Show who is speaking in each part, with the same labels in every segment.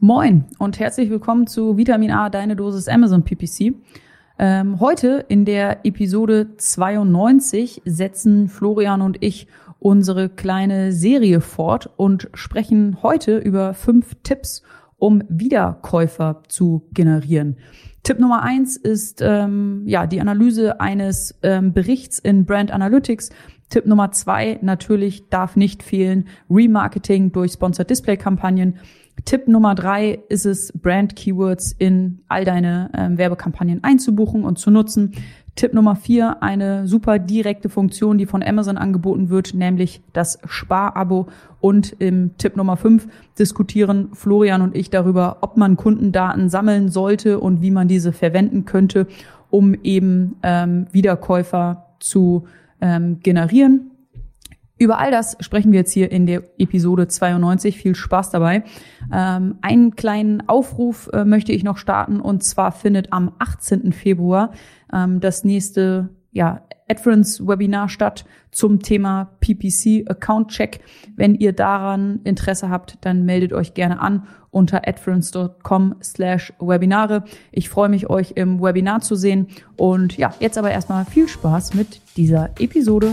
Speaker 1: Moin und herzlich willkommen zu Vitamin A, deine Dosis Amazon PPC. Ähm, heute in der Episode 92 setzen Florian und ich unsere kleine Serie fort und sprechen heute über fünf Tipps, um Wiederkäufer zu generieren. Tipp Nummer eins ist ähm, ja die Analyse eines ähm, Berichts in Brand Analytics. Tipp Nummer zwei natürlich darf nicht fehlen Remarketing durch Sponsored Display Kampagnen. Tipp Nummer drei ist es, Brand Keywords in all deine ähm, Werbekampagnen einzubuchen und zu nutzen. Tipp Nummer vier, eine super direkte Funktion, die von Amazon angeboten wird, nämlich das Sparabo. Und im Tipp Nummer fünf diskutieren Florian und ich darüber, ob man Kundendaten sammeln sollte und wie man diese verwenden könnte, um eben ähm, Wiederkäufer zu ähm, generieren. Über all das sprechen wir jetzt hier in der Episode 92. Viel Spaß dabei. Ähm, einen kleinen Aufruf äh, möchte ich noch starten und zwar findet am 18. Februar ähm, das nächste ja, Adference Webinar statt zum Thema PPC Account Check. Wenn ihr daran Interesse habt, dann meldet euch gerne an unter adference.com slash Webinare. Ich freue mich, euch im Webinar zu sehen. Und ja, jetzt aber erstmal viel Spaß mit dieser Episode.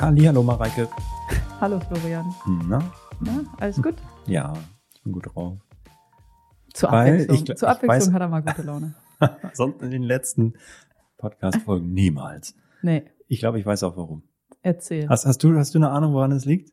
Speaker 2: Hallo Mareike.
Speaker 1: Hallo Florian.
Speaker 2: Na?
Speaker 1: Ja, alles gut?
Speaker 2: Ja, ich bin gut drauf.
Speaker 1: Zur
Speaker 2: Weil
Speaker 1: Abwechslung,
Speaker 2: ich-
Speaker 1: Zur Abwechslung
Speaker 2: weiß-
Speaker 1: hat er mal gute Laune.
Speaker 2: Sonst in den letzten Podcast-Folgen niemals.
Speaker 1: Nee,
Speaker 2: Ich glaube, ich weiß auch warum.
Speaker 1: erzähl.
Speaker 2: Hast, hast, du, hast du eine Ahnung, woran es liegt?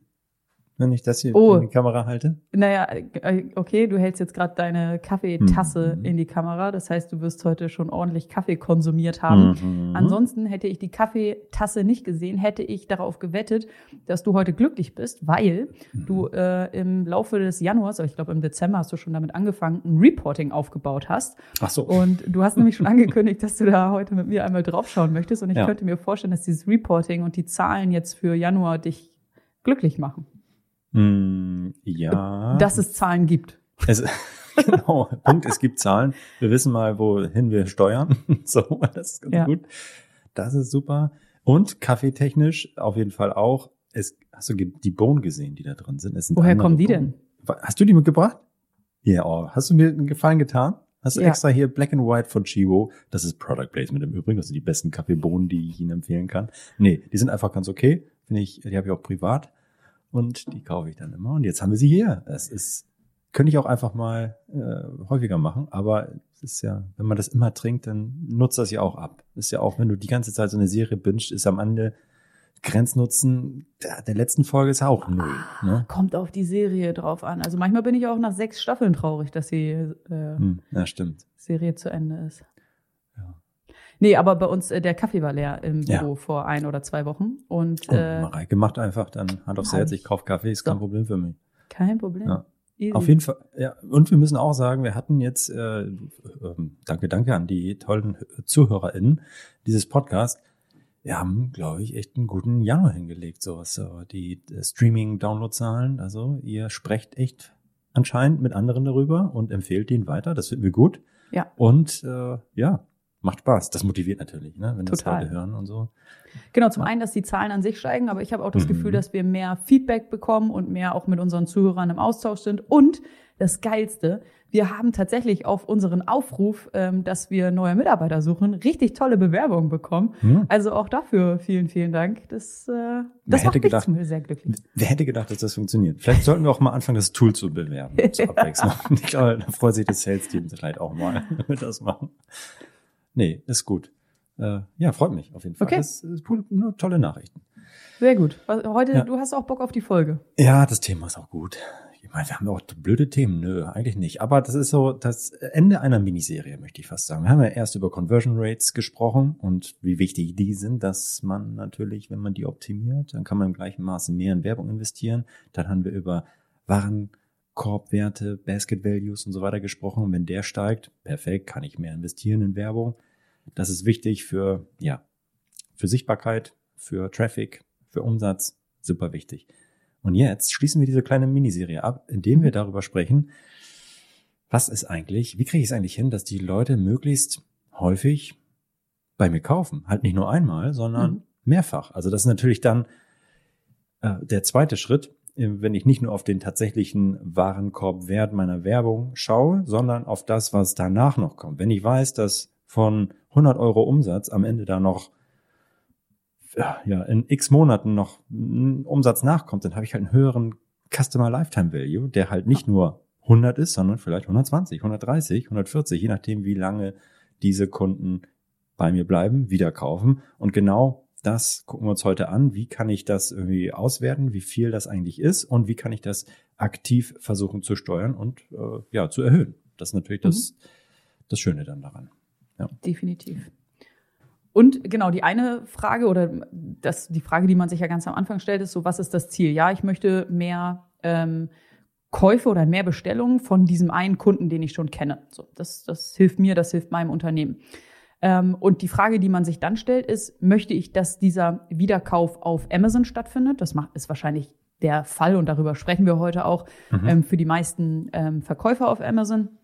Speaker 2: Wenn ich das hier
Speaker 1: Oh.
Speaker 2: in die Kamera halte?
Speaker 1: Naja, äh, okay, du hältst jetzt gerade deine Kaffeetasse
Speaker 2: Mhm.
Speaker 1: in die Kamera. Das heißt, du wirst heute schon ordentlich Kaffee konsumiert haben.
Speaker 2: Mhm.
Speaker 1: Ansonsten hätte ich die Kaffeetasse nicht gesehen, hätte ich darauf gewettet, dass du heute glücklich bist, weil du äh, im Laufe des Januars, ich glaube im Dezember hast du schon damit angefangen, ein Reporting aufgebaut hast.
Speaker 2: Ach so.
Speaker 1: Und du hast nämlich schon angekündigt, dass du da heute mit mir einmal draufschauen möchtest. Und ich
Speaker 2: Ja.
Speaker 1: könnte mir vorstellen, dass dieses Reporting und die Zahlen jetzt für Januar dich glücklich machen.
Speaker 2: Mm, ja.
Speaker 1: Dass es Zahlen gibt.
Speaker 2: Es, genau. Punkt, es gibt Zahlen. Wir wissen mal, wohin wir steuern. so, das ist ganz
Speaker 1: Ja.
Speaker 2: gut. Das ist super. Und kaffeetechnisch auf jeden Fall auch. Es, hast du die Bohnen gesehen, die da drin sind? Sind
Speaker 1: Woher kommen die
Speaker 2: Bohnen.
Speaker 1: denn?
Speaker 2: Hast du die mitgebracht? Ja, oh. hast du mir einen Gefallen getan? Hast du
Speaker 1: Ja.
Speaker 2: extra hier Black and White von Chivo? Das ist Product Placement im Übrigen. Das sind die besten Kaffeebohnen, die ich Ihnen empfehlen kann. Nee, die sind einfach ganz okay. Finde ich, die habe ich auch privat. Und die kaufe ich dann immer. Und jetzt haben wir sie hier. Es ist, könnte ich auch einfach mal äh, häufiger machen. Aber es ist ja, wenn man das immer trinkt, dann nutzt das ja auch ab. Ist ja auch, wenn du die ganze Zeit so eine Serie bingst, ist am Ende Grenznutzen der, der letzten Folge ist auch null. Ne?
Speaker 1: Kommt auf die Serie drauf an. Also manchmal bin ich auch nach sechs Staffeln traurig, dass die äh,
Speaker 2: Hm, ja, stimmt.
Speaker 1: Serie zu Ende ist. Nee, aber bei uns, äh, der Kaffee war leer im
Speaker 2: Ja.
Speaker 1: Büro vor ein oder zwei Wochen. Und
Speaker 2: Und
Speaker 1: äh,
Speaker 2: Mareike macht einfach dann Hand aufs Herz,
Speaker 1: ich.
Speaker 2: kaufe Kaffee, ist
Speaker 1: So.
Speaker 2: kein Problem für mich.
Speaker 1: kein Problem.
Speaker 2: Ja.
Speaker 1: Easy.
Speaker 2: Auf jeden Fall, ja. Und wir müssen auch sagen, wir hatten jetzt, äh, ähm, danke, danke an die tollen ZuhörerInnen dieses Podcast. Wir haben, glaube ich, echt einen guten Januar hingelegt, sowas. So, die äh, Streaming-Download-Zahlen, also ihr sprecht echt anscheinend mit anderen darüber und empfehlt den weiter. Das finden wir gut.
Speaker 1: Ja.
Speaker 2: Und äh, ja, macht Spaß. Das motiviert natürlich, ne, wenn das
Speaker 1: Total.
Speaker 2: Leute hören und so.
Speaker 1: Genau, zum einen, dass die Zahlen an sich steigen, aber ich habe auch das
Speaker 2: Mhm.
Speaker 1: Gefühl, dass wir mehr Feedback bekommen und mehr auch mit unseren Zuhörern im Austausch sind. Und das Geilste, wir haben tatsächlich auf unseren Aufruf, ähm, dass wir neue Mitarbeiter suchen, richtig tolle Bewerbungen bekommen.
Speaker 2: Hm?
Speaker 1: Also auch dafür vielen, vielen Dank. Das, äh, das macht mich
Speaker 2: gedacht-
Speaker 1: Beispiel sehr glücklich.
Speaker 2: Wer hätte gedacht, dass das funktioniert? Vielleicht sollten wir auch mal anfangen, das Tool zu bewerben. Zur Abwechslung. Ich glaube, da freut sich das Sales-Team vielleicht auch mal, wenn wir das machen. Nee, ist gut. Äh, ja, freut mich auf jeden Fall.
Speaker 1: Okay.
Speaker 2: Das ist cool, nur tolle Nachrichten.
Speaker 1: Sehr gut. Heute,
Speaker 2: Ja.
Speaker 1: du hast auch Bock auf die Folge.
Speaker 2: Ja, das Thema ist auch gut. Ich meine, wir haben auch blöde Themen. Nö, eigentlich nicht. Aber das ist so das Ende einer Miniserie, möchte ich fast sagen. Wir haben ja erst über Conversion Rates gesprochen und wie wichtig die sind, dass man natürlich, wenn man die optimiert, dann kann man im gleichen Maße mehr in Werbung investieren. Dann haben wir über Warenkorbwerte, Basket Values und so weiter gesprochen. Und wenn der steigt, perfekt, kann ich mehr investieren in Werbung. Das ist wichtig für, ja, für Sichtbarkeit, für Traffic, für Umsatz. Super wichtig. Und jetzt schließen wir diese kleine Miniserie ab, indem wir darüber sprechen, was ist eigentlich, wie kriege ich es eigentlich hin, dass die Leute möglichst häufig bei mir kaufen? Halt nicht nur einmal, sondern mhm. mehrfach. Also das ist natürlich dann äh, der zweite Schritt, äh, wenn ich nicht nur auf den tatsächlichen Warenkorbwert meiner Werbung schaue, sondern auf das, was danach noch kommt. Wenn ich weiß, dass von 100 Euro Umsatz am Ende da noch ja, in x Monaten noch ein Umsatz nachkommt, dann habe ich halt einen höheren Customer Lifetime Value, der halt nicht nur 100 ist, sondern vielleicht 120, 130, 140, je nachdem, wie lange diese Kunden bei mir bleiben, wieder kaufen. Und genau das gucken wir uns heute an. Wie kann ich das irgendwie auswerten, wie viel das eigentlich ist und wie kann ich das aktiv versuchen zu steuern und äh, ja, zu erhöhen. Das ist natürlich mhm. das, das Schöne dann daran.
Speaker 1: Ja. Definitiv. Und genau, die eine Frage oder das, die Frage, die man sich ja ganz am Anfang stellt, ist so, was ist das Ziel? Ja, ich möchte mehr ähm, Käufe oder mehr Bestellungen von diesem einen Kunden, den ich schon kenne. So, das, das hilft mir, das hilft meinem Unternehmen. Ähm, und die Frage, die man sich dann stellt, ist, möchte ich, dass dieser Wiederkauf auf Amazon stattfindet? Das macht, ist wahrscheinlich der Fall und darüber sprechen wir heute auch mhm. ähm, für die meisten ähm, Verkäufer auf Amazon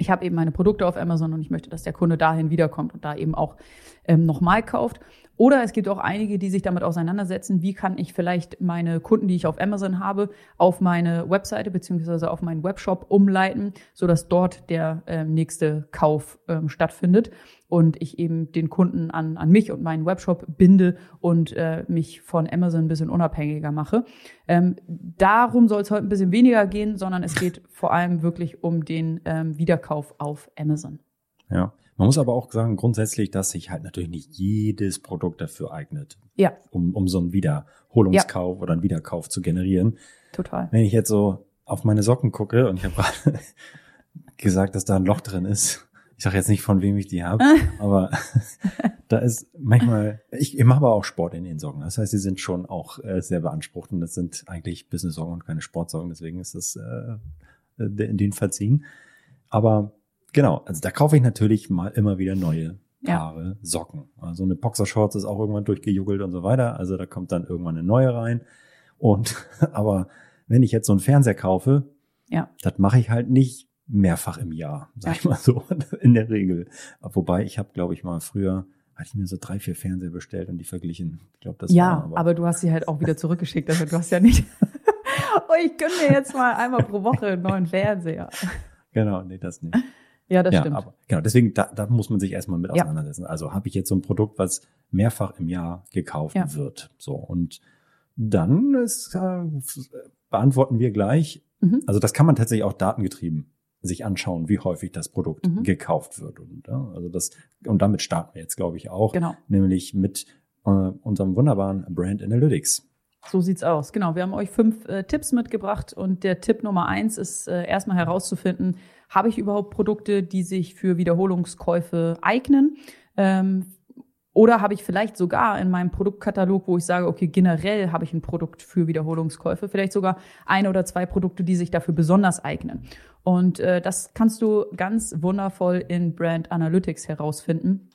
Speaker 1: ich habe eben meine Produkte auf Amazon und ich möchte, dass der Kunde dahin wiederkommt und da eben auch ähm, nochmal kauft. Oder es gibt auch einige, die sich damit auseinandersetzen, wie kann ich vielleicht meine Kunden, die ich auf Amazon habe, auf meine Webseite beziehungsweise auf meinen Webshop umleiten, sodass dort der äh, nächste Kauf ähm, stattfindet und ich eben den Kunden an, an mich und meinen Webshop binde und äh, mich von Amazon ein bisschen unabhängiger mache. Ähm, darum soll es heute ein bisschen weniger gehen, sondern es geht vor allem wirklich um den ähm, Wiederkauf auf Amazon.
Speaker 2: Ja. Man muss aber auch sagen, grundsätzlich, dass sich halt natürlich nicht jedes Produkt dafür eignet,
Speaker 1: ja.
Speaker 2: um, um so einen Wiederholungskauf ja. oder einen Wiederkauf zu generieren.
Speaker 1: Total.
Speaker 2: Wenn ich jetzt so auf meine Socken gucke und ich habe gerade gesagt, dass da ein Loch drin ist. Ich sage jetzt nicht, von wem ich die habe, aber da ist manchmal, ich, ich mache aber auch Sport in den Socken. Das heißt, sie sind schon auch äh, sehr beansprucht und das sind eigentlich Business-Socken und keine Sportsocken, deswegen ist das äh, den verziehen. Aber Genau, also da kaufe ich natürlich mal immer wieder neue Paare ja. Socken. Also eine Boxershorts ist auch irgendwann durchgejuggelt und so weiter. Also da kommt dann irgendwann eine neue rein. Und aber wenn ich jetzt so einen Fernseher kaufe,
Speaker 1: ja.
Speaker 2: das mache ich halt nicht mehrfach im Jahr, sag ja. ich mal so, in der Regel. Wobei ich habe, glaube ich, mal früher hatte ich mir so drei, vier Fernseher bestellt und die verglichen. Ich glaube, das
Speaker 1: ja, war, aber, aber du hast sie halt auch wieder zurückgeschickt. Also du hast ja nicht. oh, ich gönne mir jetzt mal einmal pro Woche einen neuen Fernseher.
Speaker 2: Genau, nee, das nicht.
Speaker 1: Ja, das ja, stimmt. Aber,
Speaker 2: genau, deswegen, da, da muss man sich erstmal mit auseinandersetzen. Ja. Also habe ich jetzt so ein Produkt, was mehrfach im Jahr gekauft ja. wird. So, und dann ist, äh, beantworten wir gleich, mhm. also das kann man tatsächlich auch datengetrieben sich anschauen, wie häufig das Produkt mhm. gekauft wird. Und, ja, also das, und damit starten wir jetzt, glaube ich, auch.
Speaker 1: Genau.
Speaker 2: Nämlich mit äh, unserem wunderbaren Brand Analytics.
Speaker 1: So sieht's aus. Genau. Wir haben euch fünf äh, Tipps mitgebracht und der Tipp Nummer eins ist äh, erstmal herauszufinden, habe ich überhaupt Produkte, die sich für Wiederholungskäufe eignen? Ähm, oder habe ich vielleicht sogar in meinem Produktkatalog, wo ich sage, okay, generell habe ich ein Produkt für Wiederholungskäufe, vielleicht sogar ein oder zwei Produkte, die sich dafür besonders eignen. Und äh, das kannst du ganz wundervoll in Brand Analytics herausfinden.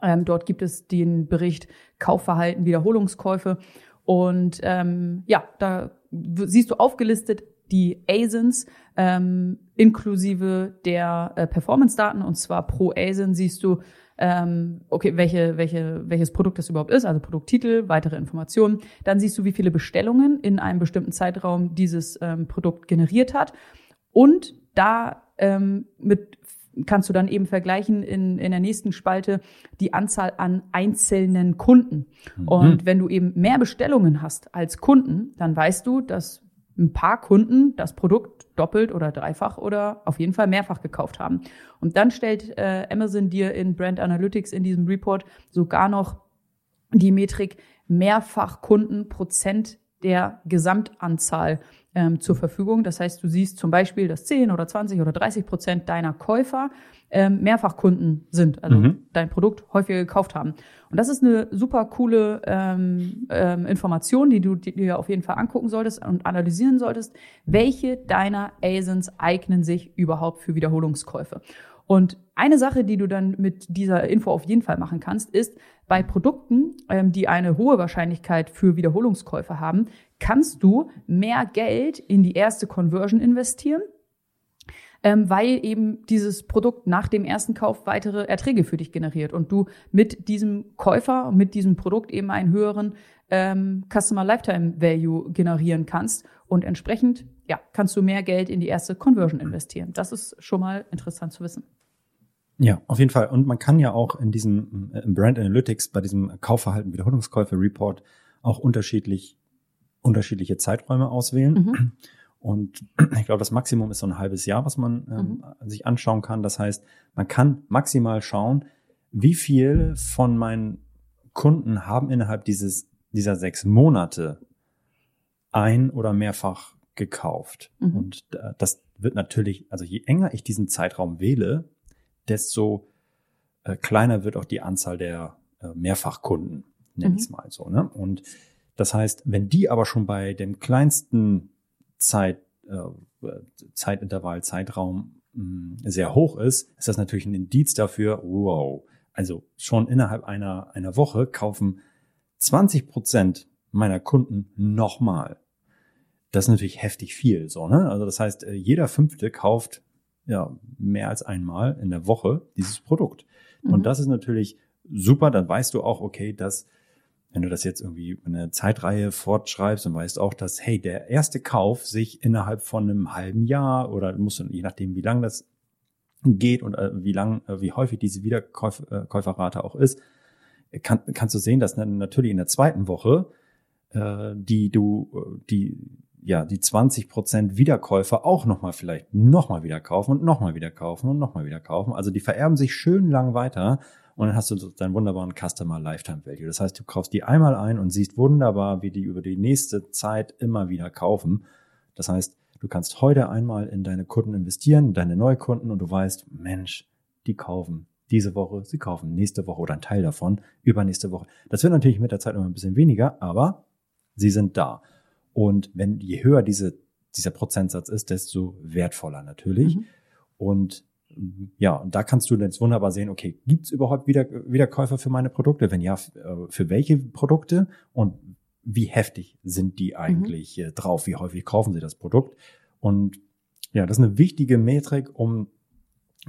Speaker 1: Ähm, dort gibt es den Bericht Kaufverhalten, Wiederholungskäufe. Und ähm, ja, da siehst du aufgelistet die ASINs ähm, inklusive der äh, Performance-Daten. Und zwar pro ASIN siehst du, ähm, okay, welche, welche, welches Produkt das überhaupt ist, also Produkttitel, weitere Informationen. Dann siehst du, wie viele Bestellungen in einem bestimmten Zeitraum dieses ähm, Produkt generiert hat. Und da ähm, mit kannst du dann eben vergleichen in, in der nächsten Spalte die Anzahl an einzelnen Kunden. Mhm. Und wenn du eben mehr Bestellungen hast als Kunden, dann weißt du, dass ein paar Kunden das Produkt doppelt oder dreifach oder auf jeden Fall mehrfach gekauft haben. Und dann stellt äh, Amazon dir in Brand Analytics in diesem Report sogar noch die Metrik mehrfach Kunden Prozent der Gesamtanzahl ähm, zur Verfügung. Das heißt, du siehst zum Beispiel, dass 10 oder 20 oder 30 Prozent deiner Käufer ähm, Mehrfachkunden sind, also
Speaker 2: Mhm.
Speaker 1: dein Produkt häufiger gekauft haben. Und das ist eine super coole ähm, ähm, Information, die du dir auf jeden Fall angucken solltest und analysieren solltest. Welche deiner ASINs eignen sich überhaupt für Wiederholungskäufe? Und eine Sache, die du dann mit dieser Info auf jeden Fall machen kannst, ist, bei Produkten, ähm, die eine hohe Wahrscheinlichkeit für Wiederholungskäufe haben, kannst du mehr Geld in die erste Conversion investieren, ähm, weil eben dieses Produkt nach dem ersten Kauf weitere Erträge für dich generiert und du mit diesem Käufer, mit diesem Produkt eben einen höheren ähm, Customer Lifetime Value generieren kannst und entsprechend ja, kannst du mehr Geld in die erste Conversion investieren. Das ist schon mal interessant zu wissen.
Speaker 2: Ja, auf jeden Fall. Und man kann ja auch in diesem äh, im Brand Analytics bei diesem Kaufverhalten Wiederholungskäufe Report auch unterschiedlich unterschiedliche Zeiträume auswählen.
Speaker 1: Mhm.
Speaker 2: Und ich glaube, das Maximum ist so ein halbes Jahr, was man ähm, sich anschauen kann. Das heißt, man kann maximal schauen, wie viel von meinen Kunden haben innerhalb dieses dieser sechs Monate ein oder mehrfach gekauft.
Speaker 1: Mhm.
Speaker 2: Und äh, das wird natürlich, also je enger ich diesen Zeitraum wähle, desto äh, kleiner wird auch die Anzahl der äh, Mehrfachkunden, nenne
Speaker 1: Mhm.
Speaker 2: ich es mal so. Ne? Und das heißt, wenn die aber schon bei dem kleinsten Zeit, äh, Zeitintervall, Zeitraum mh, sehr hoch ist, ist das natürlich ein Indiz dafür, wow, also schon innerhalb einer, einer Woche kaufen 20 Prozent meiner Kunden nochmal. Das ist natürlich heftig viel, so, ne? Also das heißt, äh, jeder Fünfte kauft ja mehr als einmal in der Woche dieses Produkt.
Speaker 1: Mhm.
Speaker 2: Und das ist natürlich super, dann weißt du auch, okay, dass wenn du das jetzt irgendwie eine Zeitreihe fortschreibst, dann weißt du auch, dass, hey, der erste Kauf sich innerhalb von einem halben Jahr oder musst du, je nachdem, wie lang das geht und äh, wie lang, äh, wie häufig diese Wiederkäuferrate auch ist, kann, kannst du sehen, dass dann natürlich in der zweiten Woche äh, die du, äh, die, ja, die 20 Prozent Wiederkäufer auch nochmal vielleicht nochmal wieder kaufen und nochmal wieder kaufen und nochmal wieder kaufen. Also die vererben sich schön lang weiter und dann hast du deinen wunderbaren Customer Lifetime Value. Das heißt, du kaufst die einmal ein und siehst wunderbar, wie die über die nächste Zeit immer wieder kaufen. Das heißt, du kannst heute einmal in deine Kunden investieren, in deine Neukunden und du weißt, Mensch, die kaufen diese Woche, sie kaufen nächste Woche oder ein Teil davon übernächste Woche. Das wird natürlich mit der Zeit immer ein bisschen weniger, aber sie sind da. Und wenn je höher diese, dieser Prozentsatz ist, desto wertvoller natürlich.
Speaker 1: Mhm.
Speaker 2: Und ja, und da kannst du jetzt wunderbar sehen, okay, gibt's überhaupt wieder, Wiederkäufer für meine Produkte? Wenn ja, äh, für welche Produkte? Und wie heftig sind die eigentlich äh, drauf? Wie häufig kaufen sie das Produkt? Und ja, das ist eine wichtige Metrik, um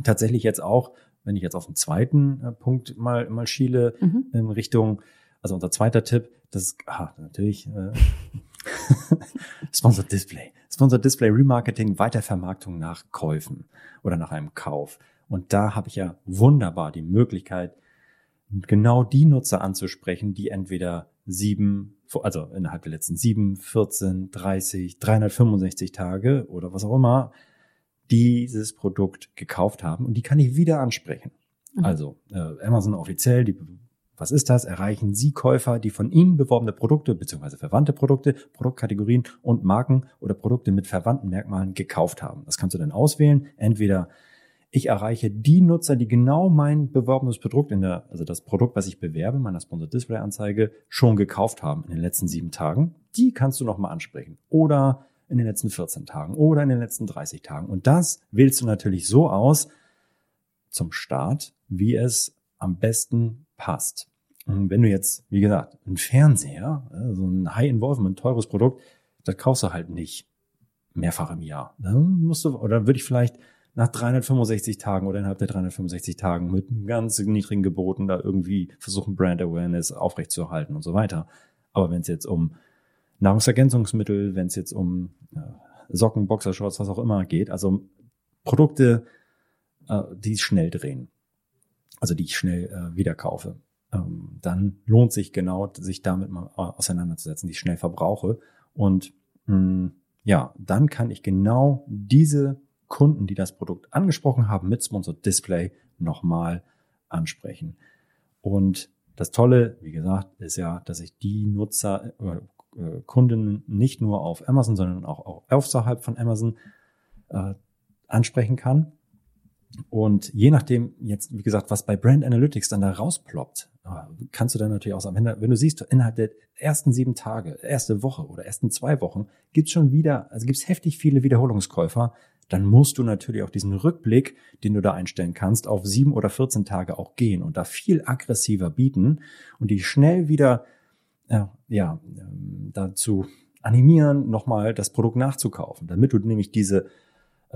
Speaker 2: tatsächlich jetzt auch, wenn ich jetzt auf den zweiten äh, Punkt mal, mal schiele,
Speaker 1: Mhm.
Speaker 2: in Richtung, also unser zweiter Tipp, das ist ah, natürlich äh, Sponsored Display. Sponsored Display Remarketing, Weitervermarktung nach Käufen oder nach einem Kauf. Und da habe ich ja wunderbar die Möglichkeit, genau die Nutzer anzusprechen, die entweder sieben, also innerhalb der letzten sieben, 14, 30, 365 Tage oder was auch immer, dieses Produkt gekauft haben und die kann ich wieder ansprechen.
Speaker 1: Mhm.
Speaker 2: Also äh, Amazon offiziell, die, was ist das? Erreichen Sie Käufer, die von Ihnen beworbene Produkte beziehungsweise verwandte Produkte, Produktkategorien und Marken oder Produkte mit verwandten Merkmalen gekauft haben. Das kannst du dann auswählen. Entweder ich erreiche die Nutzer, die genau mein beworbenes Produkt in der, also das Produkt, was ich bewerbe, meiner Sponsored Display Anzeige, schon gekauft haben in den letzten sieben Tagen. Die kannst du nochmal ansprechen. Oder in den letzten 14 Tagen oder in den letzten 30 Tagen. Und das wählst du natürlich so aus zum Start, wie es am besten passt. Und wenn du jetzt, wie gesagt, ein Fernseher, äh, so ein High-Involvement, teures Produkt, das kaufst du halt nicht mehrfach im Jahr. Dann musst du, oder würde ich vielleicht nach 365 Tagen oder innerhalb der 365 Tagen mit ganz niedrigen Geboten da irgendwie versuchen, Brand Awareness aufrechtzuerhalten und so weiter. Aber wenn es jetzt um Nahrungsergänzungsmittel, wenn es jetzt um äh, Socken, Boxershorts, was auch immer geht, also Produkte, äh, die schnell drehen, also die ich schnell äh, wieder kaufe, ähm, dann lohnt sich genau, sich damit mal äh, auseinanderzusetzen, die ich schnell verbrauche. Und mh, ja, dann kann ich genau diese Kunden, die das Produkt angesprochen haben, mit Sponsored Display nochmal ansprechen. Und das Tolle, wie gesagt, ist ja, dass ich die Nutzer, äh, äh, Kunden nicht nur auf Amazon, sondern auch, auch außerhalb von Amazon äh, ansprechen kann. Und je nachdem jetzt, wie gesagt, was bei Brand Analytics dann da rausploppt, äh, kannst du dann natürlich auch sagen, wenn, du siehst, innerhalb der ersten sieben Tage, erste Woche oder ersten zwei Wochen, gibt's schon wieder, also gibt's heftig viele Wiederholungskäufer, dann musst du natürlich auch diesen Rückblick, den du da einstellen kannst, auf sieben oder 14 Tage auch gehen und da viel aggressiver bieten und die schnell wieder ja, ja, ähm, dazu animieren, nochmal das Produkt nachzukaufen, damit du nämlich diese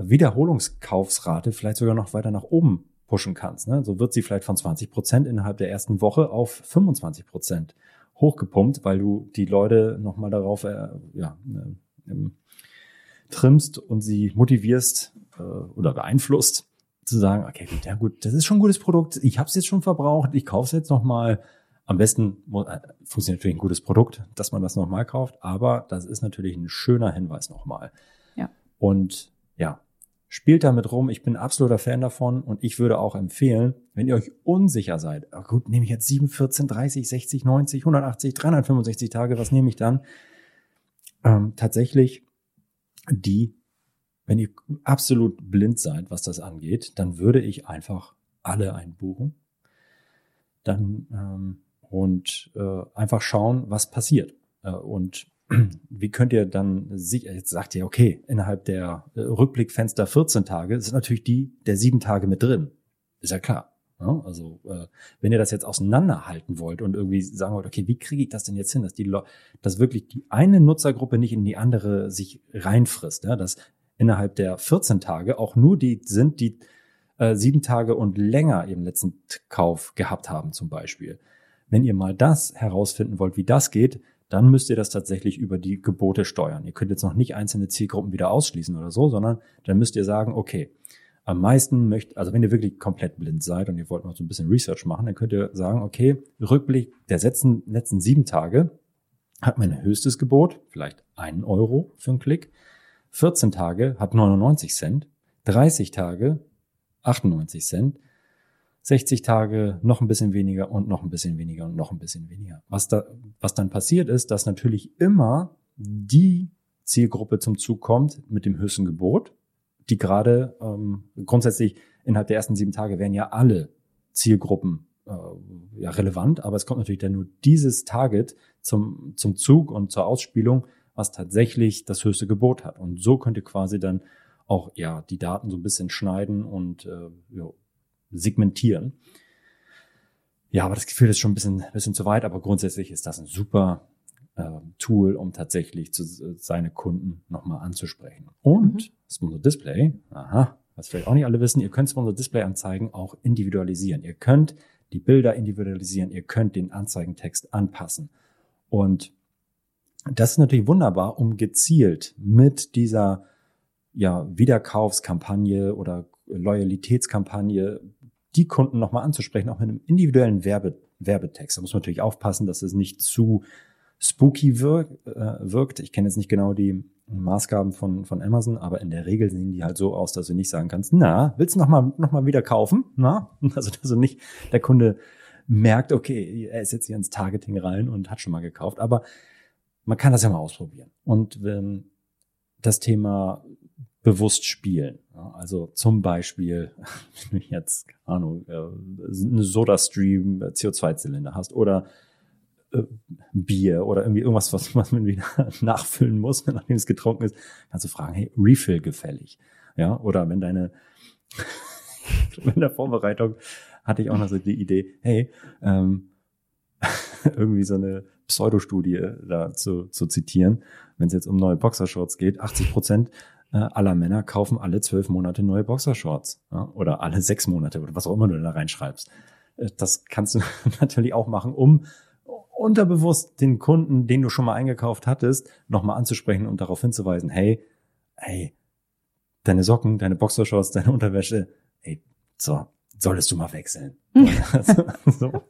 Speaker 2: Wiederholungskaufsrate vielleicht sogar noch weiter nach oben pushen kannst. Ne? So wird sie vielleicht von 20 Prozent innerhalb der ersten Woche auf 25 Prozent hochgepumpt, weil du die Leute nochmal darauf äh, ja, äh, trimmst und sie motivierst äh, oder beeinflusst, zu sagen, okay, gut, ja gut, das ist schon ein gutes Produkt, ich habe es jetzt schon verbraucht, ich kaufe es jetzt nochmal. Am besten äh, funktioniert natürlich ein gutes Produkt, dass man das nochmal kauft, aber das ist natürlich ein schöner Hinweis nochmal.
Speaker 1: Ja.
Speaker 2: Und spielt damit rum. Ich bin absoluter Fan davon und ich würde auch empfehlen, wenn ihr euch unsicher seid, oh gut, nehme ich jetzt 7, 14, 30, 60, 90, 180, 365 Tage, was nehme ich dann? Ähm, tatsächlich die, wenn ihr absolut blind seid, was das angeht, dann würde ich einfach alle einbuchen. Dann ähm, und äh, einfach schauen, was passiert. Äh, und wie könnt ihr dann sicher, jetzt sagt ihr, okay, innerhalb der äh, Rückblickfenster 14 Tage sind natürlich die der sieben Tage mit drin. Ist ja klar. Ja, also äh, wenn ihr das jetzt auseinanderhalten wollt und irgendwie sagen wollt, okay, wie kriege ich das denn jetzt hin, dass die Le dass wirklich die eine Nutzergruppe nicht in die andere sich reinfrisst, ja, dass innerhalb der 14 Tage auch nur die sind, die äh, sieben Tage und länger ihren letzten Kauf gehabt haben zum Beispiel. Wenn ihr mal das herausfinden wollt, wie das geht, dann müsst ihr das tatsächlich über die Gebote steuern. Ihr könnt jetzt noch nicht einzelne Zielgruppen wieder ausschließen oder so, sondern dann müsst ihr sagen, okay, am meisten möchte, also wenn ihr wirklich komplett blind seid und ihr wollt noch so ein bisschen Research machen, dann könnt ihr sagen, okay, Rückblick der letzten, letzten sieben Tage hat mein höchstes Gebot, vielleicht einen Euro für einen Klick. 14 Tage hat 99 Cent, 30 Tage 98 Cent, 60 Tage noch ein bisschen weniger und noch ein bisschen weniger und noch ein bisschen weniger. Was da, was dann passiert ist, dass natürlich immer die Zielgruppe zum Zug kommt mit dem höchsten Gebot, die gerade ähm, grundsätzlich innerhalb der ersten sieben Tage wären ja alle Zielgruppen äh, ja relevant, aber es kommt natürlich dann nur dieses Target zum, zum Zug und zur Ausspielung, was tatsächlich das höchste Gebot hat. Und so könnt ihr quasi dann auch ja die Daten so ein bisschen schneiden und äh, ja, segmentieren. Ja, aber das Gefühl ist schon ein bisschen, bisschen zu weit, aber grundsätzlich ist das ein super äh, Tool, um tatsächlich zu, seine Kunden nochmal anzusprechen. Und mhm. Sponsor Display, aha, was vielleicht auch nicht alle wissen, ihr könnt Sponsor Display Anzeigen auch individualisieren. Ihr könnt die Bilder individualisieren, ihr könnt den Anzeigentext anpassen. Und das ist natürlich wunderbar, um gezielt mit dieser ja, Wiederkaufskampagne oder Loyalitätskampagne die Kunden nochmal anzusprechen, auch mit einem individuellen Werbe, Werbetext. Da muss man natürlich aufpassen, dass es nicht zu spooky wirk, äh, wirkt. Ich kenne jetzt nicht genau die Maßgaben von, von Amazon, aber in der Regel sehen die halt so aus, dass du nicht sagen kannst, na, willst du nochmal noch mal wieder kaufen? Na? Also, dass du nicht der Kunde merkt, okay, er ist jetzt hier ins Targeting rein und hat schon mal gekauft. Aber man kann das ja mal ausprobieren. Und ähm, das Thema bewusst spielen. Also zum Beispiel, wenn du jetzt, keine Ahnung, äh, eine Soda-Stream CO2-Zylinder hast oder äh, Bier oder irgendwie irgendwas, was, was man wieder nachfüllen muss, nachdem es getrunken ist, kannst du fragen, hey, Refill gefällig. Ja, oder wenn deine, in der Vorbereitung hatte ich auch noch so die Idee, hey, ähm, irgendwie so eine Pseudostudie da zu, zu zitieren, wenn es jetzt um neue Boxershorts geht, 80 Prozent äh, aller Männer kaufen alle zwölf Monate neue Boxershorts ja, oder alle sechs Monate oder was auch immer du da reinschreibst. Äh, das kannst du natürlich auch machen, um unterbewusst den Kunden, den du schon mal eingekauft hattest, nochmal anzusprechen und darauf hinzuweisen, hey, hey, deine Socken, deine Boxershorts, deine Unterwäsche, hey, so, solltest du mal wechseln. so.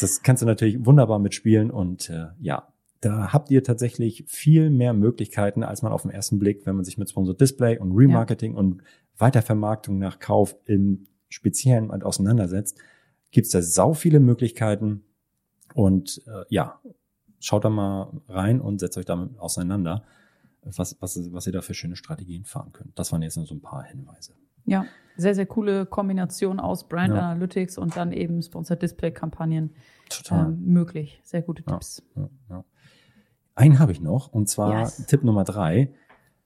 Speaker 2: Das kannst du natürlich wunderbar mitspielen und äh, ja, da habt ihr tatsächlich viel mehr Möglichkeiten, als man auf den ersten Blick, wenn man sich mit Sponsor Display und Remarketing ja. und Weitervermarktung nach Kauf im Speziellen auseinandersetzt, gibt es da sau viele Möglichkeiten. Und äh, ja, schaut da mal rein und setzt euch damit auseinander, was, was, was ihr da für schöne Strategien fahren könnt. Das waren jetzt nur so ein paar Hinweise.
Speaker 1: Ja, sehr, sehr coole Kombination aus Brand ja. Analytics und dann eben Sponsored Display Kampagnen ähm, möglich. Sehr gute Tipps. Ja, ja,
Speaker 2: Einen habe ich noch und zwar yes. Tipp Nummer drei.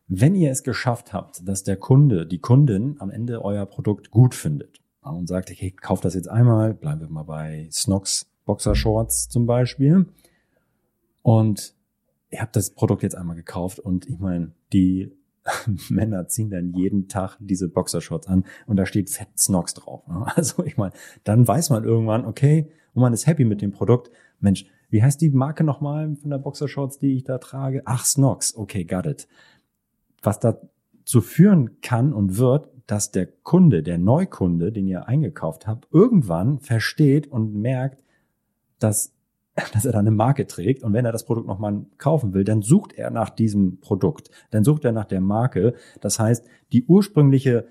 Speaker 2: Wenn ihr es geschafft habt, dass der Kunde, die Kundin am Ende euer Produkt gut findet und sagt, okay, kauf das jetzt einmal, bleiben wir mal bei Snox Boxershorts zum Beispiel und ihr habt das Produkt jetzt einmal gekauft und ich meine, die Männer ziehen dann jeden Tag diese Boxershorts an und da steht Fett Snox drauf. Also ich meine, dann weiß man irgendwann, okay, und man ist happy mit dem Produkt. Mensch, wie heißt die Marke nochmal von der Boxershorts, die ich da trage? Ach, Snox. Okay, got it. Was dazu führen kann und wird, dass der Kunde, der Neukunde, den ihr eingekauft habt, irgendwann versteht und merkt, dass dass er da eine Marke trägt und wenn er das Produkt nochmal kaufen will, dann sucht er nach diesem Produkt, dann sucht er nach der Marke. Das heißt, die ursprüngliche,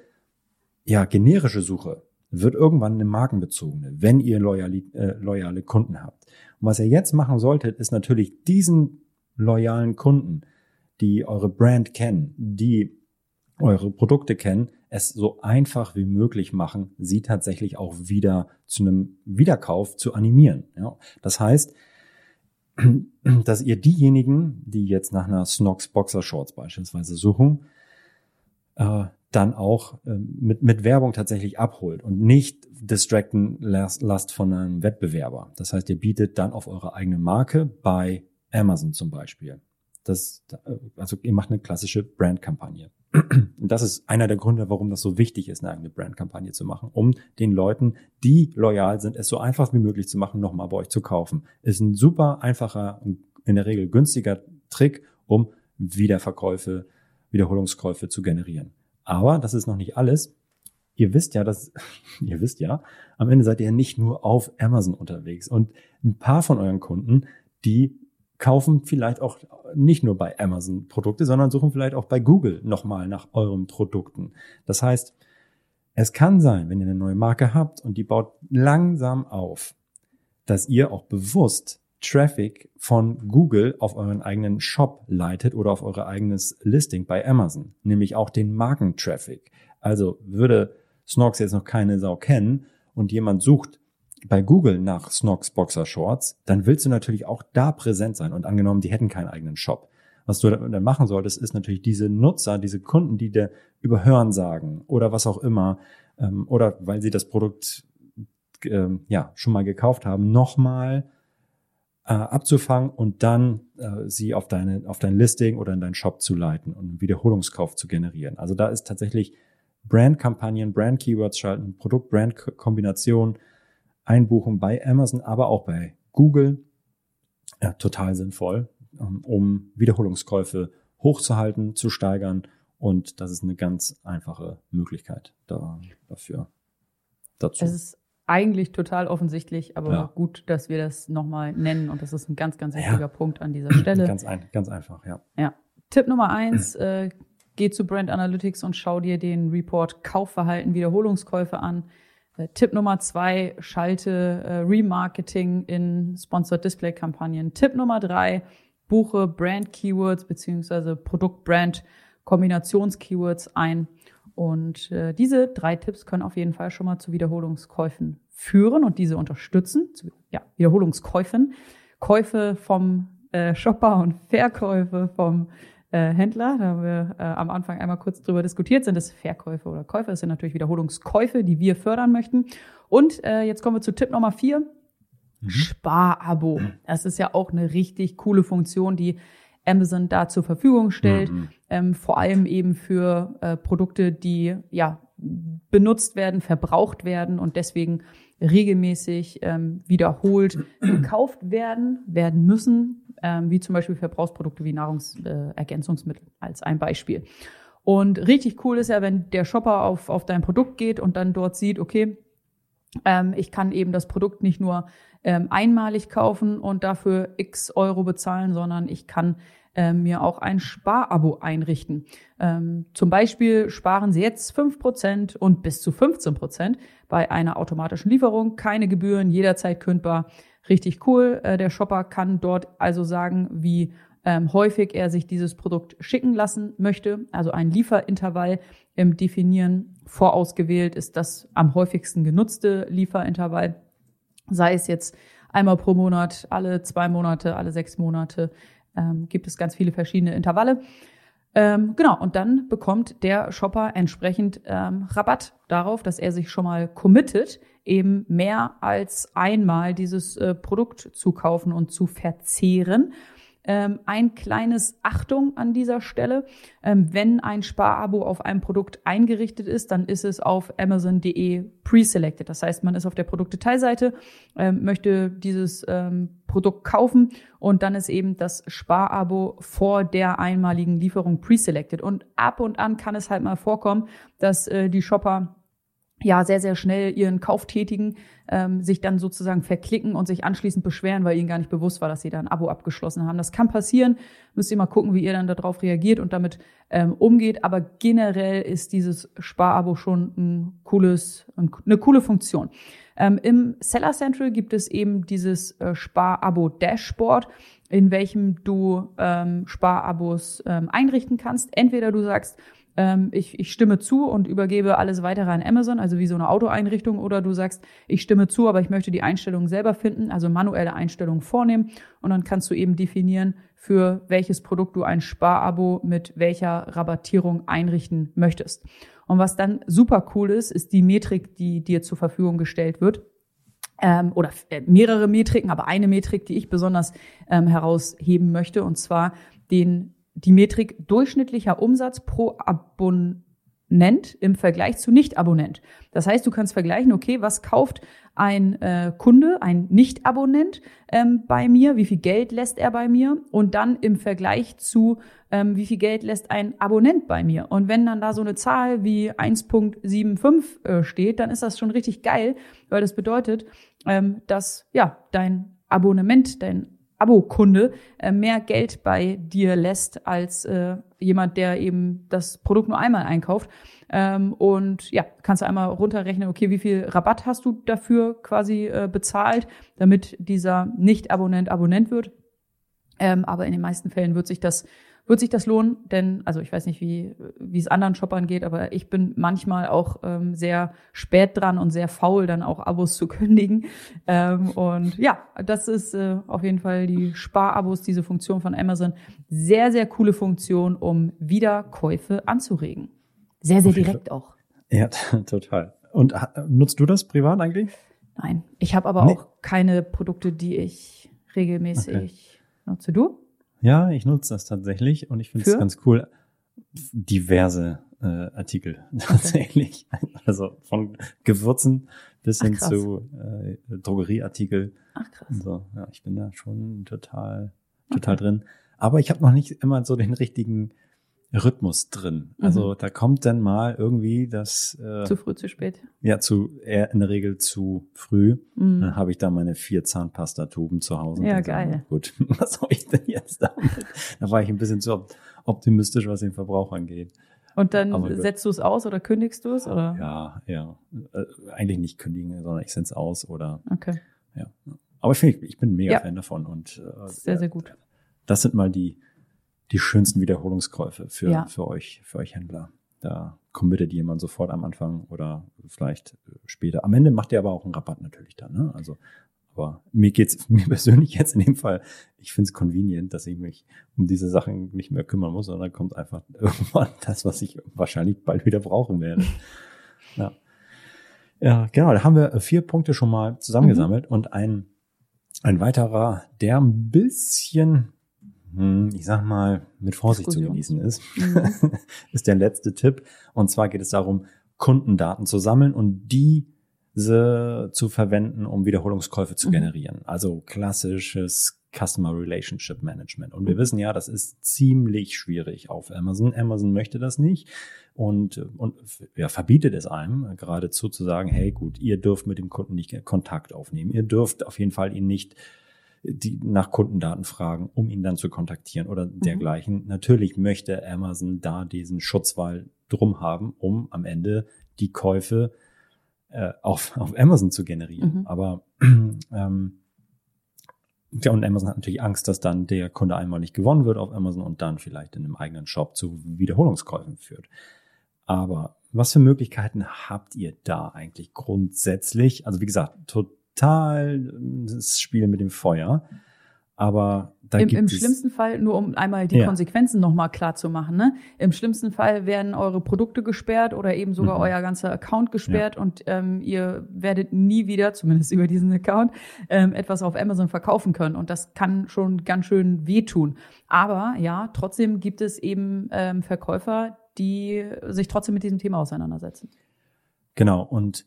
Speaker 2: ja, generische Suche wird irgendwann eine markenbezogene, wenn ihr loyale, äh, loyale Kunden habt. Und was ihr jetzt machen solltet, ist natürlich diesen loyalen Kunden, die eure Brand kennen, die eure Produkte kennen, es so einfach wie möglich machen, sie tatsächlich auch wieder zu einem Wiederkauf zu animieren. Ja, das heißt, dass ihr diejenigen, die jetzt nach einer Snox Boxer Shorts beispielsweise suchen, äh, dann auch äh, mit, mit Werbung tatsächlich abholt und nicht distracten lasst von einem Wettbewerber. Das heißt, ihr bietet dann auf eure eigene Marke bei Amazon zum Beispiel. Das, äh, also ihr macht eine klassische Brandkampagne. Und das ist einer der Gründe, warum das so wichtig ist, eine eigene Brandkampagne zu machen, um den Leuten, die loyal sind, es so einfach wie möglich zu machen, nochmal bei euch zu kaufen. Ist ein super einfacher und in der Regel günstiger Trick, um Wiederverkäufe, Wiederholungskäufe zu generieren. Aber das ist noch nicht alles. Ihr wisst ja, dass, ihr wisst ja, am Ende seid ihr nicht nur auf Amazon unterwegs und ein paar von euren Kunden, die kaufen vielleicht auch nicht nur bei Amazon Produkte, sondern suchen vielleicht auch bei Google nochmal nach euren Produkten. Das heißt, es kann sein, wenn ihr eine neue Marke habt und die baut langsam auf, dass ihr auch bewusst Traffic von Google auf euren eigenen Shop leitet oder auf euer eigenes Listing bei Amazon, nämlich auch den Markentraffic. Also würde Snox jetzt noch keine Sau kennen und jemand sucht bei Google nach Snox Boxer Shorts, dann willst du natürlich auch da präsent sein. Und angenommen, die hätten keinen eigenen Shop. Was du dann machen solltest, ist natürlich diese Nutzer, diese Kunden, die dir überhören sagen oder was auch immer, ähm, oder weil sie das Produkt ähm, ja schon mal gekauft haben, nochmal äh, abzufangen und dann äh, sie auf deine auf dein Listing oder in deinen Shop zu leiten und einen Wiederholungskauf zu generieren. Also da ist tatsächlich Brand-Kampagnen, Brand-Keywords schalten, Produkt-Brand-Kombination Einbuchung bei Amazon, aber auch bei Google. Ja, total sinnvoll, ähm, um Wiederholungskäufe hochzuhalten, zu steigern. Und das ist eine ganz einfache Möglichkeit da, dafür.
Speaker 1: Dazu. Es ist eigentlich total offensichtlich, aber ja. gut, dass wir das nochmal nennen. Und das ist ein ganz, ganz wichtiger ja. Punkt an dieser Stelle.
Speaker 2: Ganz, ein, ganz einfach, ja.
Speaker 1: Ja. Tipp Nummer eins, äh, geh zu Brand Analytics und schau dir den Report Kaufverhalten Wiederholungskäufe an. Äh, Tipp Nummer zwei, schalte äh, Remarketing in Sponsored Display Kampagnen. Tipp Nummer drei, buche Brand Keywords beziehungsweise Produkt Brand Kombinations-Keywords ein. Und äh, diese drei Tipps können auf jeden Fall schon mal zu Wiederholungskäufen führen und diese unterstützen. Zu, ja, Wiederholungskäufen. Käufe vom äh, Shopper und Verkäufe vom äh, Händler. Da haben wir äh, am Anfang einmal kurz drüber diskutiert. Sind es Verkäufe oder Käufe? Das sind natürlich Wiederholungskäufe, die wir fördern möchten. Und äh, jetzt kommen wir zu Tipp Nummer vier. Mhm. Sparabo. Das ist ja auch eine richtig coole Funktion, die Amazon da zur Verfügung stellt. Mhm. Ähm, vor allem eben für äh, Produkte, die ja benutzt werden, verbraucht werden und deswegen regelmäßig ähm, wiederholt gekauft werden, werden müssen, ähm, wie zum Beispiel Verbrauchsprodukte wie Nahrungsergänzungsmittel äh, als ein Beispiel. Und richtig cool ist ja, wenn der Shopper auf, auf dein Produkt geht und dann dort sieht, okay, ähm, ich kann eben das Produkt nicht nur ähm, einmalig kaufen und dafür x Euro bezahlen, sondern ich kann äh, mir auch ein Sparabo einrichten. Ähm, zum Beispiel sparen Sie jetzt fünf Prozent und bis zu 15 Prozent bei einer automatischen Lieferung, keine Gebühren, jederzeit kündbar, richtig cool. Äh, der Shopper kann dort also sagen, wie ähm, häufig er sich dieses Produkt schicken lassen möchte, also ein Lieferintervall im Definieren. Vorausgewählt ist das am häufigsten genutzte Lieferintervall, sei es jetzt einmal pro Monat, alle zwei Monate, alle sechs Monate, ähm, gibt es ganz viele verschiedene Intervalle. Ähm, genau, und dann bekommt der Shopper entsprechend ähm, Rabatt darauf, dass er sich schon mal committet, eben mehr als einmal dieses äh, Produkt zu kaufen und zu verzehren. Ähm, ein kleines Achtung an dieser Stelle. Ähm, wenn ein Sparabo auf einem Produkt eingerichtet ist, dann ist es auf Amazon.de pre-selected. Das heißt, man ist auf der Produktdetailseite, ähm, möchte dieses ähm, Produkt kaufen und dann ist eben das Sparabo vor der einmaligen Lieferung pre-selected. Und ab und an kann es halt mal vorkommen, dass äh, die Shopper ja sehr, sehr schnell ihren Kauf tätigen, ähm, sich dann sozusagen verklicken und sich anschließend beschweren, weil ihnen gar nicht bewusst war, dass sie da ein Abo abgeschlossen haben. Das kann passieren. Müsst ihr mal gucken, wie ihr dann darauf reagiert und damit ähm, umgeht. Aber generell ist dieses Sparabo schon ein cooles, eine coole Funktion. Ähm, Im Seller Central gibt es eben dieses äh, Sparabo Dashboard in welchem du ähm, Sparabos ähm, einrichten kannst. Entweder du sagst, ähm, ich, ich stimme zu und übergebe alles weitere an Amazon, also wie so eine Autoeinrichtung, oder du sagst, ich stimme zu, aber ich möchte die Einstellungen selber finden, also manuelle Einstellungen vornehmen und dann kannst du eben definieren, für welches Produkt du ein Sparabo mit welcher Rabattierung einrichten möchtest. Und was dann super cool ist, ist die Metrik, die dir zur Verfügung gestellt wird. Ähm, oder äh, mehrere Metriken, aber eine Metrik, die ich besonders ähm, herausheben möchte, und zwar den die Metrik durchschnittlicher Umsatz pro Abonnent im Vergleich zu Nicht-Abonnent. Das heißt, du kannst vergleichen, okay, was kauft ein äh, Kunde, ein Nicht-Abonnent ähm, bei mir, wie viel Geld lässt er bei mir und dann im Vergleich zu, ähm, wie viel Geld lässt ein Abonnent bei mir. Und wenn dann da so eine Zahl wie 1.75 äh, steht, dann ist das schon richtig geil, weil das bedeutet, ähm, dass ja dein Abonnement, dein Abo-Kunde äh, mehr Geld bei dir lässt als äh, jemand, der eben das Produkt nur einmal einkauft. Ähm, und ja, kannst du einmal runterrechnen, okay, wie viel Rabatt hast du dafür quasi äh, bezahlt, damit dieser Nicht-Abonnent Abonnent wird. Ähm, aber in den meisten Fällen wird sich das wird sich das lohnen, denn, also ich weiß nicht, wie, wie es anderen Shoppern geht, aber ich bin manchmal auch ähm, sehr spät dran und sehr faul, dann auch Abos zu kündigen. Ähm, und ja, das ist äh, auf jeden Fall die Sparabos, diese Funktion von Amazon. Sehr, sehr coole Funktion, um Wiederkäufe anzuregen. Sehr, sehr direkt auch.
Speaker 2: Ja, total. Und nutzt du das privat eigentlich?
Speaker 1: Nein, ich habe aber nee. auch keine Produkte, die ich regelmäßig okay. nutze. Du?
Speaker 2: Ja, ich nutze das tatsächlich und ich finde es ganz cool. Diverse äh, Artikel tatsächlich. Also von Gewürzen bis Ach, hin zu äh, Drogerieartikel.
Speaker 1: Ach krass.
Speaker 2: So, ja, ich bin da schon total, total okay. drin. Aber ich habe noch nicht immer so den richtigen Rhythmus drin. Also mhm. da kommt dann mal irgendwie das
Speaker 1: äh, zu früh, zu spät.
Speaker 2: Ja, zu eher in der Regel zu früh. Mhm. Dann habe ich da meine vier Zahnpastatuben zu Hause.
Speaker 1: Ja, geil.
Speaker 2: Sagen, gut, was soll ich denn jetzt damit? da war ich ein bisschen zu optimistisch, was den Verbrauch angeht.
Speaker 1: Und dann setzt du es aus oder kündigst du es oder?
Speaker 2: Ja, ja. Äh, eigentlich nicht kündigen, sondern ich sende es aus oder.
Speaker 1: Okay.
Speaker 2: Ja. Aber ich finde, ich bin mega ja. Fan davon und
Speaker 1: äh, sehr, sehr gut.
Speaker 2: Das sind mal die die schönsten Wiederholungskäufe für, ja. für euch, für euch Händler. Da committet jemand sofort am Anfang oder vielleicht später. Am Ende macht ihr aber auch einen Rabatt natürlich dann, ne? Also, aber mir geht's mir persönlich jetzt in dem Fall, ich finde es convenient, dass ich mich um diese Sachen nicht mehr kümmern muss, sondern kommt einfach irgendwann das, was ich wahrscheinlich bald wieder brauchen werde. ja. Ja, genau, da haben wir vier Punkte schon mal zusammengesammelt mhm. und ein, ein weiterer, der ein bisschen ich sag mal, mit Vorsicht zu genießen ist, mhm. ist der letzte Tipp. Und zwar geht es darum, Kundendaten zu sammeln und diese zu verwenden, um Wiederholungskäufe zu mhm. generieren. Also klassisches Customer Relationship Management. Und wir mhm. wissen ja, das ist ziemlich schwierig auf Amazon. Amazon möchte das nicht und, und ja, verbietet es einem geradezu zu sagen, hey gut, ihr dürft mit dem Kunden nicht Kontakt aufnehmen. Ihr dürft auf jeden Fall ihn nicht die nach Kundendaten fragen, um ihn dann zu kontaktieren oder mhm. dergleichen. Natürlich möchte Amazon da diesen Schutzwall drum haben, um am Ende die Käufe äh, auf, auf Amazon zu generieren. Mhm. Aber ähm, ja, und Amazon hat natürlich Angst, dass dann der Kunde einmal nicht gewonnen wird auf Amazon und dann vielleicht in einem eigenen Shop zu Wiederholungskäufen führt. Aber was für Möglichkeiten habt ihr da eigentlich grundsätzlich? Also wie gesagt, total das Spiel mit dem Feuer. Aber da
Speaker 1: Im,
Speaker 2: gibt
Speaker 1: Im
Speaker 2: es
Speaker 1: schlimmsten Fall, nur um einmal die
Speaker 2: Ja.
Speaker 1: Konsequenzen nochmal klar zu machen, ne? Im schlimmsten Fall werden eure Produkte gesperrt oder eben sogar
Speaker 2: Mhm.
Speaker 1: euer ganzer Account gesperrt und ähm, ihr werdet nie wieder, zumindest über diesen Account, ähm, etwas auf Amazon verkaufen können. Und das kann schon ganz schön wehtun. Aber ja, trotzdem gibt es eben ähm, Verkäufer, die sich trotzdem mit diesem Thema auseinandersetzen.
Speaker 2: Genau, und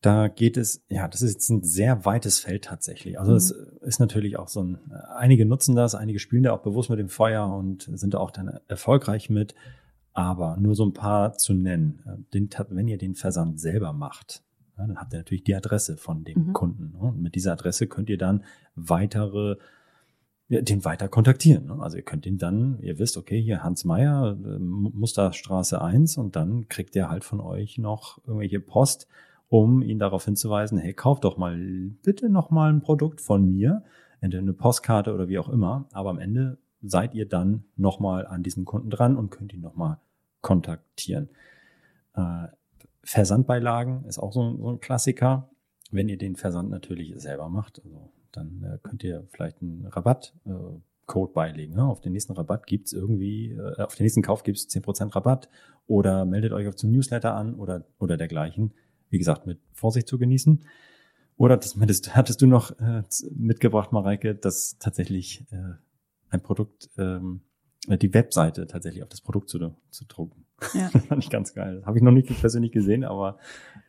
Speaker 2: da geht es, ja, das ist jetzt ein sehr weites Feld tatsächlich. Also
Speaker 1: Mhm.
Speaker 2: es ist natürlich auch so ein, einige nutzen das, einige spielen da auch bewusst mit dem Feuer und sind da auch dann erfolgreich mit. Aber nur so ein paar zu nennen, äh, den, wenn ihr den Versand selber macht, ja, dann habt ihr natürlich die Adresse von dem
Speaker 1: Mhm.
Speaker 2: Kunden. ne? Und mit dieser Adresse könnt ihr dann weitere ja, den weiter kontaktieren. ne? Also ihr könnt ihn dann, ihr wisst, okay, hier Hans Meyer, äh, Musterstraße 1 und dann kriegt er halt von euch noch irgendwelche Post, um ihn darauf hinzuweisen, hey, kauft doch mal bitte noch mal ein Produkt von mir, entweder eine Postkarte oder wie auch immer, aber am Ende seid ihr dann noch mal an diesen Kunden dran und könnt ihn noch mal kontaktieren. Äh, Versandbeilagen ist auch so, ein- so ein Klassiker, wenn ihr den Versand natürlich selber macht. Also dann äh, könnt ihr vielleicht einen Rabattcode äh, beilegen. Ne? Auf den nächsten Rabatt gibt's irgendwie, äh, auf den nächsten Kauf gibt's 10% Rabatt oder meldet euch auf zum Newsletter an oder, oder dergleichen. Wie gesagt, mit Vorsicht zu genießen. Oder das meintest, hattest du noch äh, mitgebracht, Mareike, dass tatsächlich äh, ein Produkt, ähm, die Webseite tatsächlich auf das Produkt zu, zu drucken.
Speaker 1: Ja.
Speaker 2: Das fand ich ganz geil. Das habe ich noch nicht persönlich gesehen, aber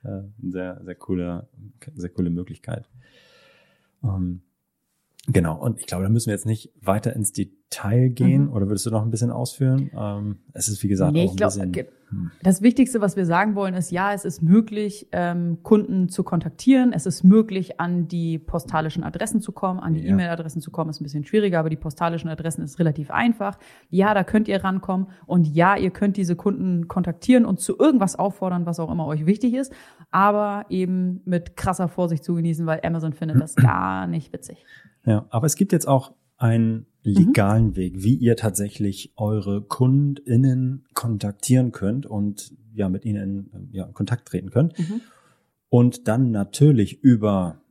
Speaker 2: äh, eine sehr, sehr coole, sehr coole Möglichkeit. Ähm, genau, und ich glaube, da müssen wir jetzt nicht weiter ins Detail gehen.
Speaker 1: Mhm.
Speaker 2: Oder würdest du noch ein bisschen ausführen? Ähm, es ist, wie gesagt,
Speaker 1: Nee,
Speaker 2: auch ein
Speaker 1: glaub,
Speaker 2: bisschen. hm.
Speaker 1: Das Wichtigste, was wir sagen wollen, ist, ja, es ist möglich, ähm, Kunden zu kontaktieren. Es ist möglich, an die postalischen Adressen zu kommen, an die
Speaker 2: Ja.
Speaker 1: E-Mail-Adressen zu kommen. Ist ein bisschen schwieriger, aber die postalischen Adressen ist relativ einfach. Ja, da könnt ihr rankommen. Und ja, ihr könnt diese Kunden kontaktieren und zu irgendwas auffordern, was auch immer euch wichtig ist. Aber eben mit krasser Vorsicht zu genießen, weil Amazon findet das gar nicht witzig.
Speaker 2: Ja, aber es gibt jetzt auch einen legalen Weg, wie ihr tatsächlich eure KundInnen kontaktieren könnt und ja mit ihnen in, ja, in Kontakt treten könnt.
Speaker 1: Mhm.
Speaker 2: Und dann natürlich über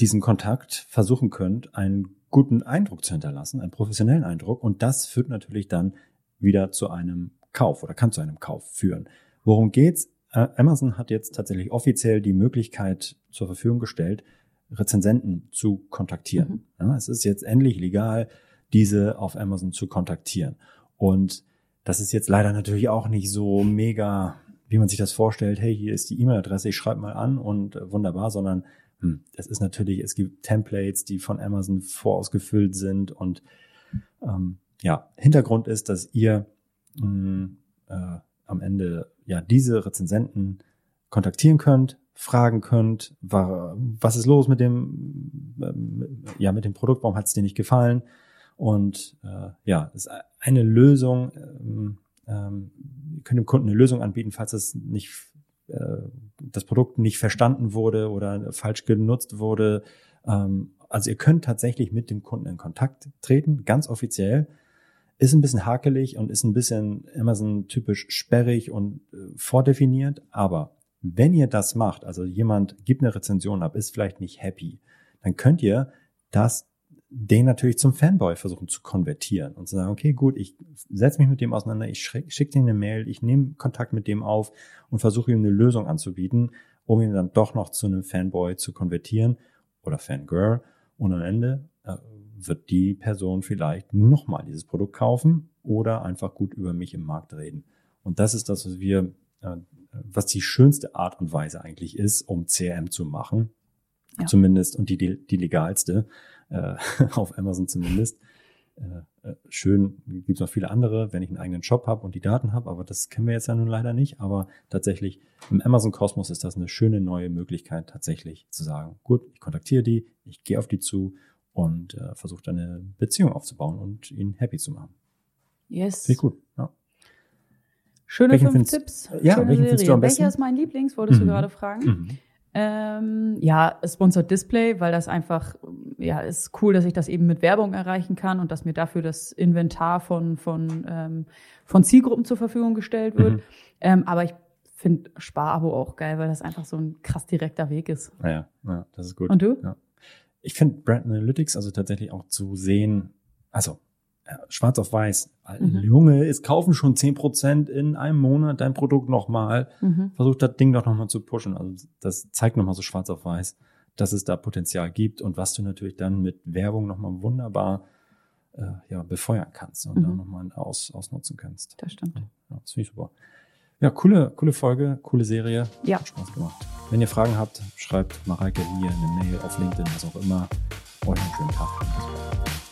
Speaker 2: diesen Kontakt versuchen könnt, einen guten Eindruck zu hinterlassen, einen professionellen Eindruck. Und das führt natürlich dann wieder zu einem Kauf oder kann zu einem Kauf führen. Worum geht's? Äh, Amazon hat jetzt tatsächlich offiziell die Möglichkeit zur Verfügung gestellt, Rezensenten zu kontaktieren. Ja, es ist jetzt endlich legal, diese auf Amazon zu kontaktieren. Und das ist jetzt leider natürlich auch nicht so mega, wie man sich das vorstellt. Hey, hier ist die E-Mail-Adresse, ich schreibe mal an und äh, wunderbar, sondern hm, es ist natürlich, es gibt Templates, die von Amazon vorausgefüllt sind und ähm, ja, Hintergrund ist, dass ihr mh, äh, am Ende ja diese Rezensenten kontaktieren könnt, fragen könnt, wa- was ist los mit dem, ähm, ja, mit dem Produkt, warum hat es dir nicht gefallen? Und äh, ja, ist eine Lösung, ähm, ähm, könnt dem Kunden eine Lösung anbieten, falls es nicht äh, das Produkt nicht verstanden wurde oder falsch genutzt wurde. Ähm, also ihr könnt tatsächlich mit dem Kunden in Kontakt treten, ganz offiziell. Ist ein bisschen hakelig und ist ein bisschen Amazon typisch sperrig und äh, vordefiniert, aber wenn ihr das macht, also jemand gibt eine Rezension ab, ist vielleicht nicht happy, dann könnt ihr das den natürlich zum Fanboy versuchen zu konvertieren und zu sagen, okay, gut, ich setze mich mit dem auseinander, ich schicke schick dem eine Mail, ich nehme Kontakt mit dem auf und versuche ihm eine Lösung anzubieten, um ihn dann doch noch zu einem Fanboy zu konvertieren oder Fangirl. Und am Ende äh, wird die Person vielleicht nochmal dieses Produkt kaufen oder einfach gut über mich im Markt reden. Und das ist das, was wir, was die schönste Art und Weise eigentlich ist, um CRM zu machen.
Speaker 1: Ja.
Speaker 2: Zumindest und die, die, die legalste, äh, auf Amazon zumindest. Äh, äh, schön gibt es noch viele andere, wenn ich einen eigenen Shop habe und die Daten habe, aber das kennen wir jetzt ja nun leider nicht. Aber tatsächlich im Amazon-Kosmos ist das eine schöne neue Möglichkeit, tatsächlich zu sagen, gut, ich kontaktiere die, ich gehe auf die zu und äh, versuche dann eine Beziehung aufzubauen und ihn happy zu machen.
Speaker 1: Yes.
Speaker 2: Finde ich gut. Ja.
Speaker 1: Schöne
Speaker 2: Welchen
Speaker 1: fünf Tipps.
Speaker 2: Ja,
Speaker 1: Schöne
Speaker 2: welchen findest du
Speaker 1: Serie.
Speaker 2: am besten?
Speaker 1: Welcher ist mein Lieblings, wolltest
Speaker 2: Mhm.
Speaker 1: du gerade fragen?
Speaker 2: Mhm.
Speaker 1: Ähm, ja, Sponsored Display, weil das einfach, ja, ist cool, dass ich das eben mit Werbung erreichen kann und dass mir dafür das Inventar von, von, ähm, von Zielgruppen zur Verfügung gestellt wird.
Speaker 2: Mhm.
Speaker 1: Ähm, aber ich finde Sparabo auch geil, weil das einfach so ein krass direkter Weg ist.
Speaker 2: Naja, ja, das ist gut.
Speaker 1: Und du?
Speaker 2: Ja. Ich finde Brand Analytics also tatsächlich auch zu sehen, also ja, schwarz auf weiß,
Speaker 1: Mhm.
Speaker 2: Junge, es kaufen schon 10% in einem Monat dein Produkt nochmal.
Speaker 1: Mhm.
Speaker 2: Versuch das Ding doch nochmal zu pushen. Also das zeigt nochmal so schwarz auf weiß, dass es da Potenzial gibt und was du natürlich dann mit Werbung nochmal wunderbar äh, ja, befeuern kannst und
Speaker 1: Mhm.
Speaker 2: dann nochmal aus, ausnutzen kannst.
Speaker 1: Das stimmt.
Speaker 2: Ja, das finde ich super. Ja, coole, coole Folge, coole Serie.
Speaker 1: Ja.
Speaker 2: Hat Spaß gemacht. Wenn ihr Fragen habt, schreibt Mareike hier eine Mail auf LinkedIn, was auch immer. Euch einen schönen Tag.